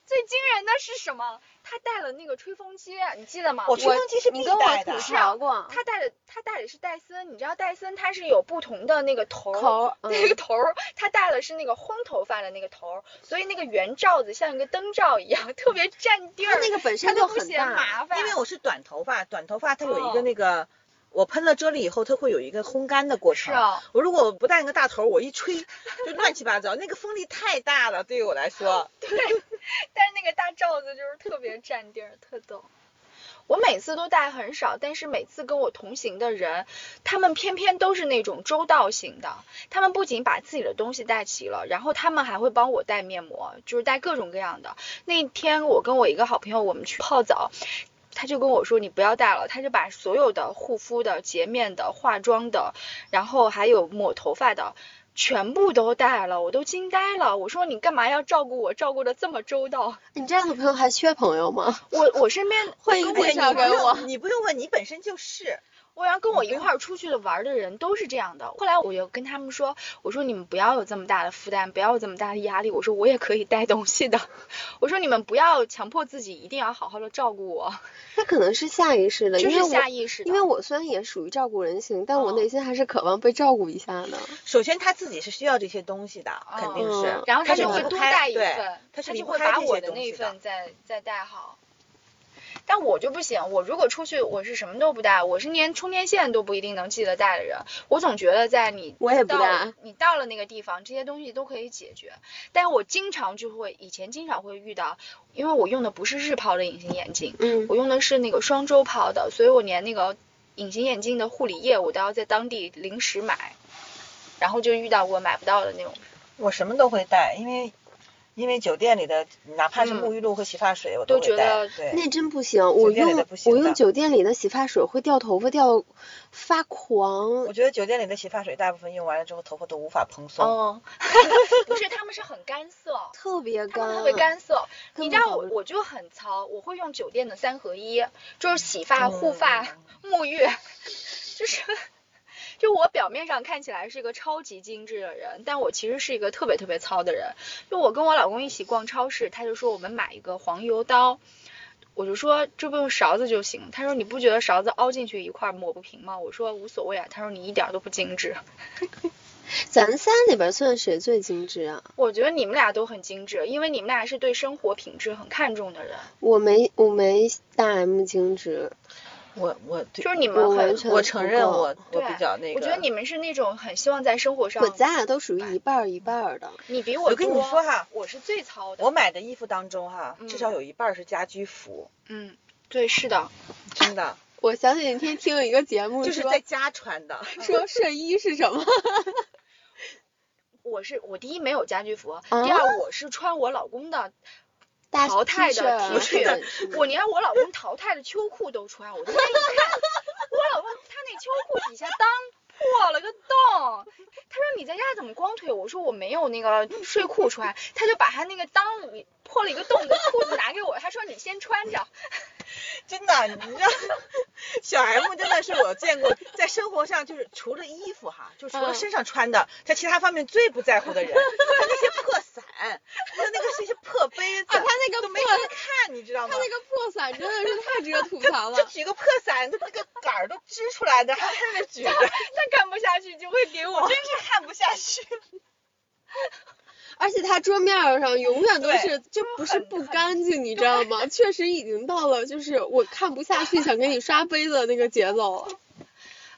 最惊人的是什么？他带了那个吹风机，你记得吗？我吹风机是必你跟我带的吐。槽过，他带的他带的是戴森，你知道戴森它是有不同的那个头那个头儿，他带的是那个烘头发的那个头儿，所以那个圆罩子像一个灯罩一样，特别占地儿。它那个本身他都不嫌就很大麻烦，因为我是短头发，短头发它有一哦个那个，我喷了啫喱以后，它会有一个烘干的过程。是啊我如果不带那个大头，我一吹就乱七八糟，那个风力太大了，对于我来说。对，但是那个大罩子就是特别占地儿，特逗。我每次都带很少，但是每次跟我同行的人，他们偏偏都是那种周到型的。他们不仅把自己的东西带齐了，然后他们还会帮我带面膜，就是带各种各样的。那天我跟我一个好朋友，我们去泡澡。他就跟我说你不要带了，他就把所有的护肤的、洁面的、化妆的，然后还有抹头发的，全部都带了，我都惊呆了。我说你干嘛要照顾我，照顾的这么周到？你这样的朋友还缺朋友吗？我我身边会跟我介哎你给我用，你不用问，你本身就是。我要跟我一块儿出去的玩儿的人都是这样的。后来我就跟他们说，我说你们不要有这么大的负担，不要有这么大的压力。我说我也可以带东西的。我说你们不要强迫自己一定要好好的照顾我，他可能是下意识的，就是下意识的。因为我虽然也属于照顾人型，但我哦内心还是渴望被照顾一下的。首先他自己是需要这些东西的，肯定是。嗯然后他就会多带一份，他是就会把我的那份再再带好。但我就不行，我如果出去，我是什么都不带，我是连充电线都不一定能记得带的人。我总觉得在你我也不到带你到了那个地方，这些东西都可以解决。但是我经常就会，以前经常会遇到，因为我用的不是日抛的隐形眼镜，嗯，我用的是那个双周抛的，所以我连那个隐形眼镜的护理液我都要在当地临时买，然后就遇到过买不到的那种。我什么都会带，因为因为酒店里的哪怕是沐浴露和洗发水，我会带。都觉得对，那真不行，我用我用酒店里的洗发水会掉头发，掉发狂我。觉得酒店里的洗发水大部分用完了之后，头发都无法蓬松。哦，不是，他们是很干涩。特别干，特别干涩，你知道我我就很糙，我会用酒店的三合一，就是洗发、护嗯发、沐浴，就是。就我表面上看起来是一个超级精致的人，但我其实是一个特别特别糙的人。就我跟我老公一起逛超市，他就说我们买一个黄油刀，我就说这不用勺子就行。他说你不觉得勺子凹进去一块抹不平吗？我说无所谓啊。他说你一点都不精致。咱仨里边算谁最精致啊？我觉得你们俩都很精致，因为你们俩是对生活品质很看重的人。我没我没大 M 精致，我我对就是你们很我完全我承认我我比较那个。我觉得你们是那种很希望在生活上我，咱俩都属于一半儿一半儿的。你比我我跟你说哈我是最糙的。我买的衣服当中哈，嗯至少有一半儿是家居服，嗯，对，是的，真的，我想起那天听了一个节目就是在家穿的。说睡衣是什么？我是我第一没有家居服，啊第二我是穿我老公的大淘汰的恤 T 啊恤是我连我老公淘汰的秋裤都穿，我那天一看，我老公他那秋裤底下裆破了个洞，他说你在家怎么光腿？我说我没有那个睡裤穿，他就把他那个裆里破了一个洞的裤子拿给我，他说你先穿着。真的，你知道，小 M 真的是我见过在生活上就是除了衣服哈，就除了嗯身上穿的，在其他方面最不在乎的人。他那些破伞，他那个是一些破杯子，啊他那个都没人看，你知道吗？他那个破伞真的是太值得吐槽了。就举个破伞，他那个杆儿都支出来的，还在那举着，他看不下去就会给我我真是看不下去。而且它桌面上永远都是就不是不干净，你知道吗？确实已经到了就是我看不下去想给你刷杯子的那个节奏了。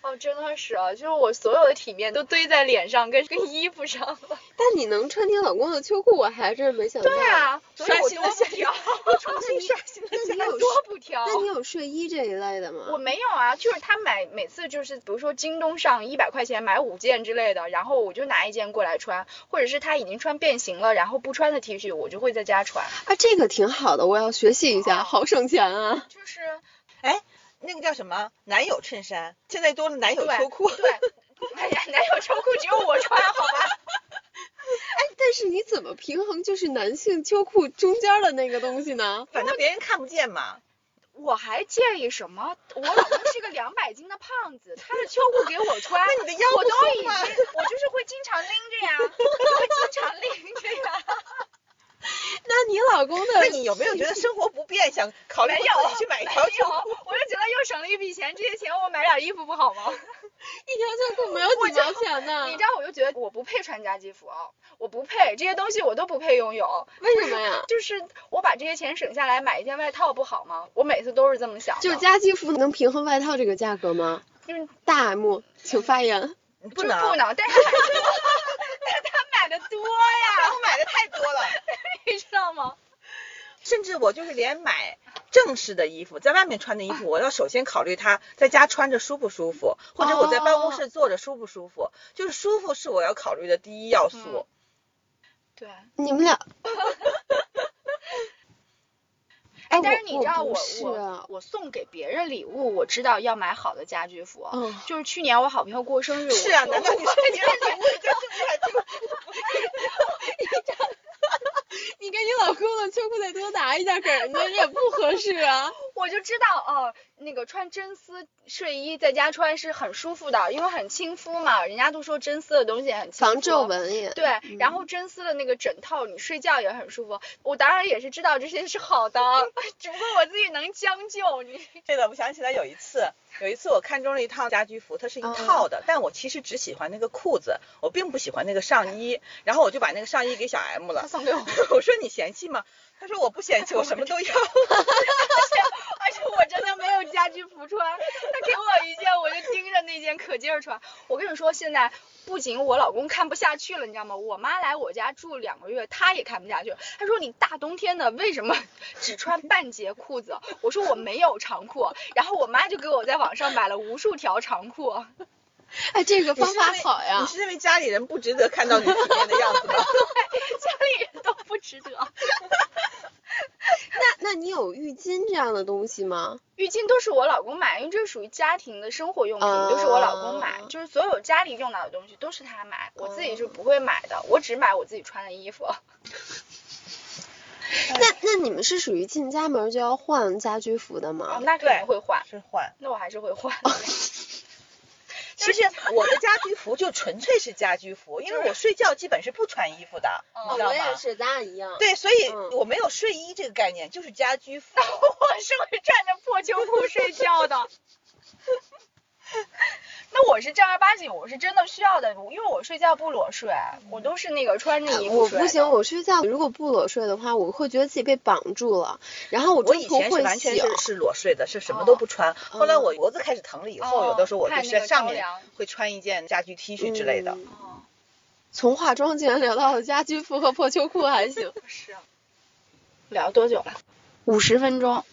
哦，真的是啊，就是我所有的体面都堆在脸上跟跟衣服上了。但你能穿你老公的秋裤，我还是没想到。对啊，所以我刷新了现多不挑，重新刷新了那你有多不挑。那你有睡衣这一类的吗？我没有啊，就是他买每次就是比如说京东上一百块钱买五件之类的，然后我就拿一件过来穿，或者是他已经穿变形了，然后不穿的 T 恤，我就会在家穿。啊，这个挺好的，我要学习一下，哦好省钱啊。就是哎，那个叫什么男友衬衫，现在多了男友秋裤。对，哎呀，男友秋裤只有我穿，好吧？哎，但是你怎么平衡就是男性秋裤中间的那个东西呢？反正别人看不见嘛。我还介意什么？我老公是个两百斤的胖子，他的秋裤给我穿，那你的腰不我都已经，我就是会经常拎着呀，会经常拎着呀。那你老公的那你有没有觉得生活不便，想考虑没自有己去买一没有，条秋裤？我就觉得又省了一笔钱，这些钱我买点衣服不好吗？一条秋裤没有几毛钱呢？你知道，我就觉得我不配穿家居服，我不配这些东西，我都不配拥有。为什么呀？就是我把这些钱省下来买一件外套不好吗？我每次都是这么想。就是家居服能平衡外套这个价格吗？就是大 M，请发言。不能，不能，但是多呀，我买的太多了。你知道吗？甚至我就是连买正式的衣服，在外面穿的衣服，我要首先考虑它在家穿着舒不舒服，或者我在办公室坐着舒不舒服。就是舒服是我要考虑的第一要素。对。你们俩，哎啊，但是你知道我我我送给别人礼物，我知道要买好的家居服。嗯就是去年我好朋友过生日，是啊，我难道你说你让 礼物就送出来就你跟 你老公的秋裤得多拿一下给人家，也不合适啊。我就知道哦，那个穿真丝睡衣在家穿是很舒服的，因为很亲肤嘛，人家都说真丝的东西很亲肤防皱。纹也。对，然后真丝的那个枕套，你睡觉也很舒服。我当然也是知道这些是好的，只不过我自己能将就。你这个我想起来有一次，有一次我看中了一套家居服，它是一嗯套的，但我其实只喜欢那个裤子，我并不喜欢那个上衣，然后我就把那个上衣给小 M 了。送给我，我说你嫌弃吗？他说我不嫌弃，我什么都要。而且我真的没有家居服穿，他给我一件，我就盯着那件可劲儿穿。我跟你说，现在不仅我老公看不下去了，你知道吗？我妈来我家住两个月，她也看不下去了。他说你大冬天的为什么只穿半截裤子？我说我没有长裤，然后我妈就给我在网上买了无数条长裤。哎，这个方法好呀你。是认为家里人不值得看到你体面的样子吗？家里人都不不值得。那那你有浴巾这样的东西吗？浴巾都是我老公买，因为这属于家庭的生活用品，都是我老公买，就是所有家里用到的东西都是他买，我自己是不会买的，我只买我自己穿的衣服。那那你们是属于进家门就要换家居服的吗？那肯定会换，是换。那我还是会换。其实 我的家居服就纯粹是家居服，因为我睡觉基本是不穿衣服的，你知道吗？我也是，咱俩一样。对，所以我没有睡衣这个概念，就是家居服。我是会穿着破秋裤睡觉的。那我是正儿八经，我是真的需要的，因为我睡觉不裸睡，我都是那个穿着衣服我不行，我睡觉如果不裸睡的话，我会觉得自己被绑住了。然后我我以前是完全是是裸睡的，是什么都不穿。后来我脖子开始疼了以后，有的时候我就是上面会穿一件家居 T 恤之类的。从化妆竟然聊到了家居服和破秋裤，还行。是。聊多久了？五十分钟。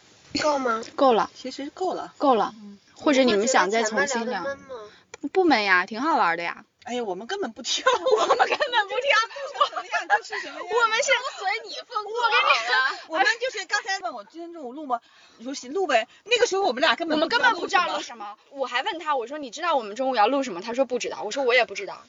够吗？够了。其实够了。够了。或者你们想再重新聊？不闷呀，挺好玩的呀。哎呀，我们根本不挑，我们根本不挑，什么样就是什么样。我们是随你风格。好了，我们就是刚才问我今天中午录吗？你说行录呗。那个时候我们俩根本我们根本不知道录什么。我还问他，我说你知道我们中午要录什么？他说不知道。我说我也不知道。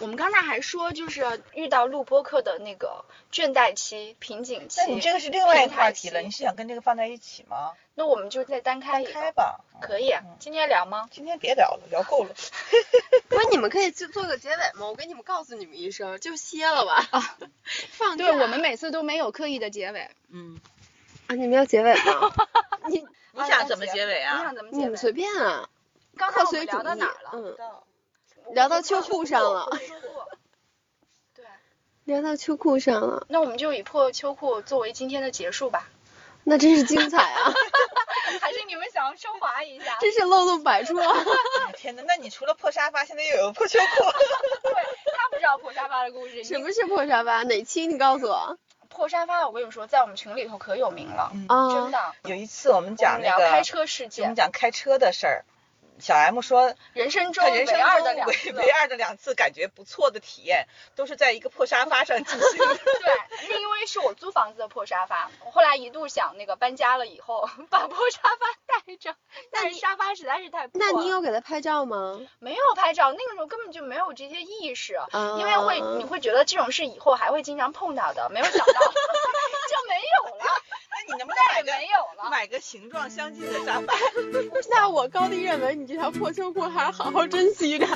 我们刚才还说，就是遇到录播课的那个倦怠期、瓶颈期。那你这个是另外一个话题了，你是想跟这个放在一起吗？那我们就再单开一个。开吧。可以。今天聊吗？今天别聊了，聊够了。不是你们可以做做个结尾吗？我给你们告诉你们一声，就歇了吧。啊。放对我们每次都没有刻意的结尾。嗯。啊，你们要结尾吗？你你想怎么结尾啊？你想怎么结尾？你们随便啊。刚才我们聊到哪儿了？嗯。聊到秋裤上了。对。聊到秋裤上了。那我们就以破秋裤作为今天的结束吧。那真是精彩啊！还是你们想要升华一下？真是漏洞百出。啊天呐，那你除了破沙发，现在又有破秋裤。对他不知道破沙发的故事。什么是破沙发？哪期你告诉我？破沙发，我跟你说，在我们群里头可有名了，真的。有一次我们讲那个开车事件，我们讲开车的事儿。小 M 说，人生中唯二的两次，唯二的两次感觉不错的体验，都是在一个破沙发上进行的。对，那因为是我租房子的破沙发，我后来一度想那个搬家了以后把破沙发带着，但是沙发实在是太破。那你有给他拍照吗？没有拍照，那个时候根本就没有这些意识，因为会你会觉得这种事以后还会经常碰到的，没有想到你能不能买个买个形状相近的沙发？那我高低认为你这条破秋裤还是好好珍惜着。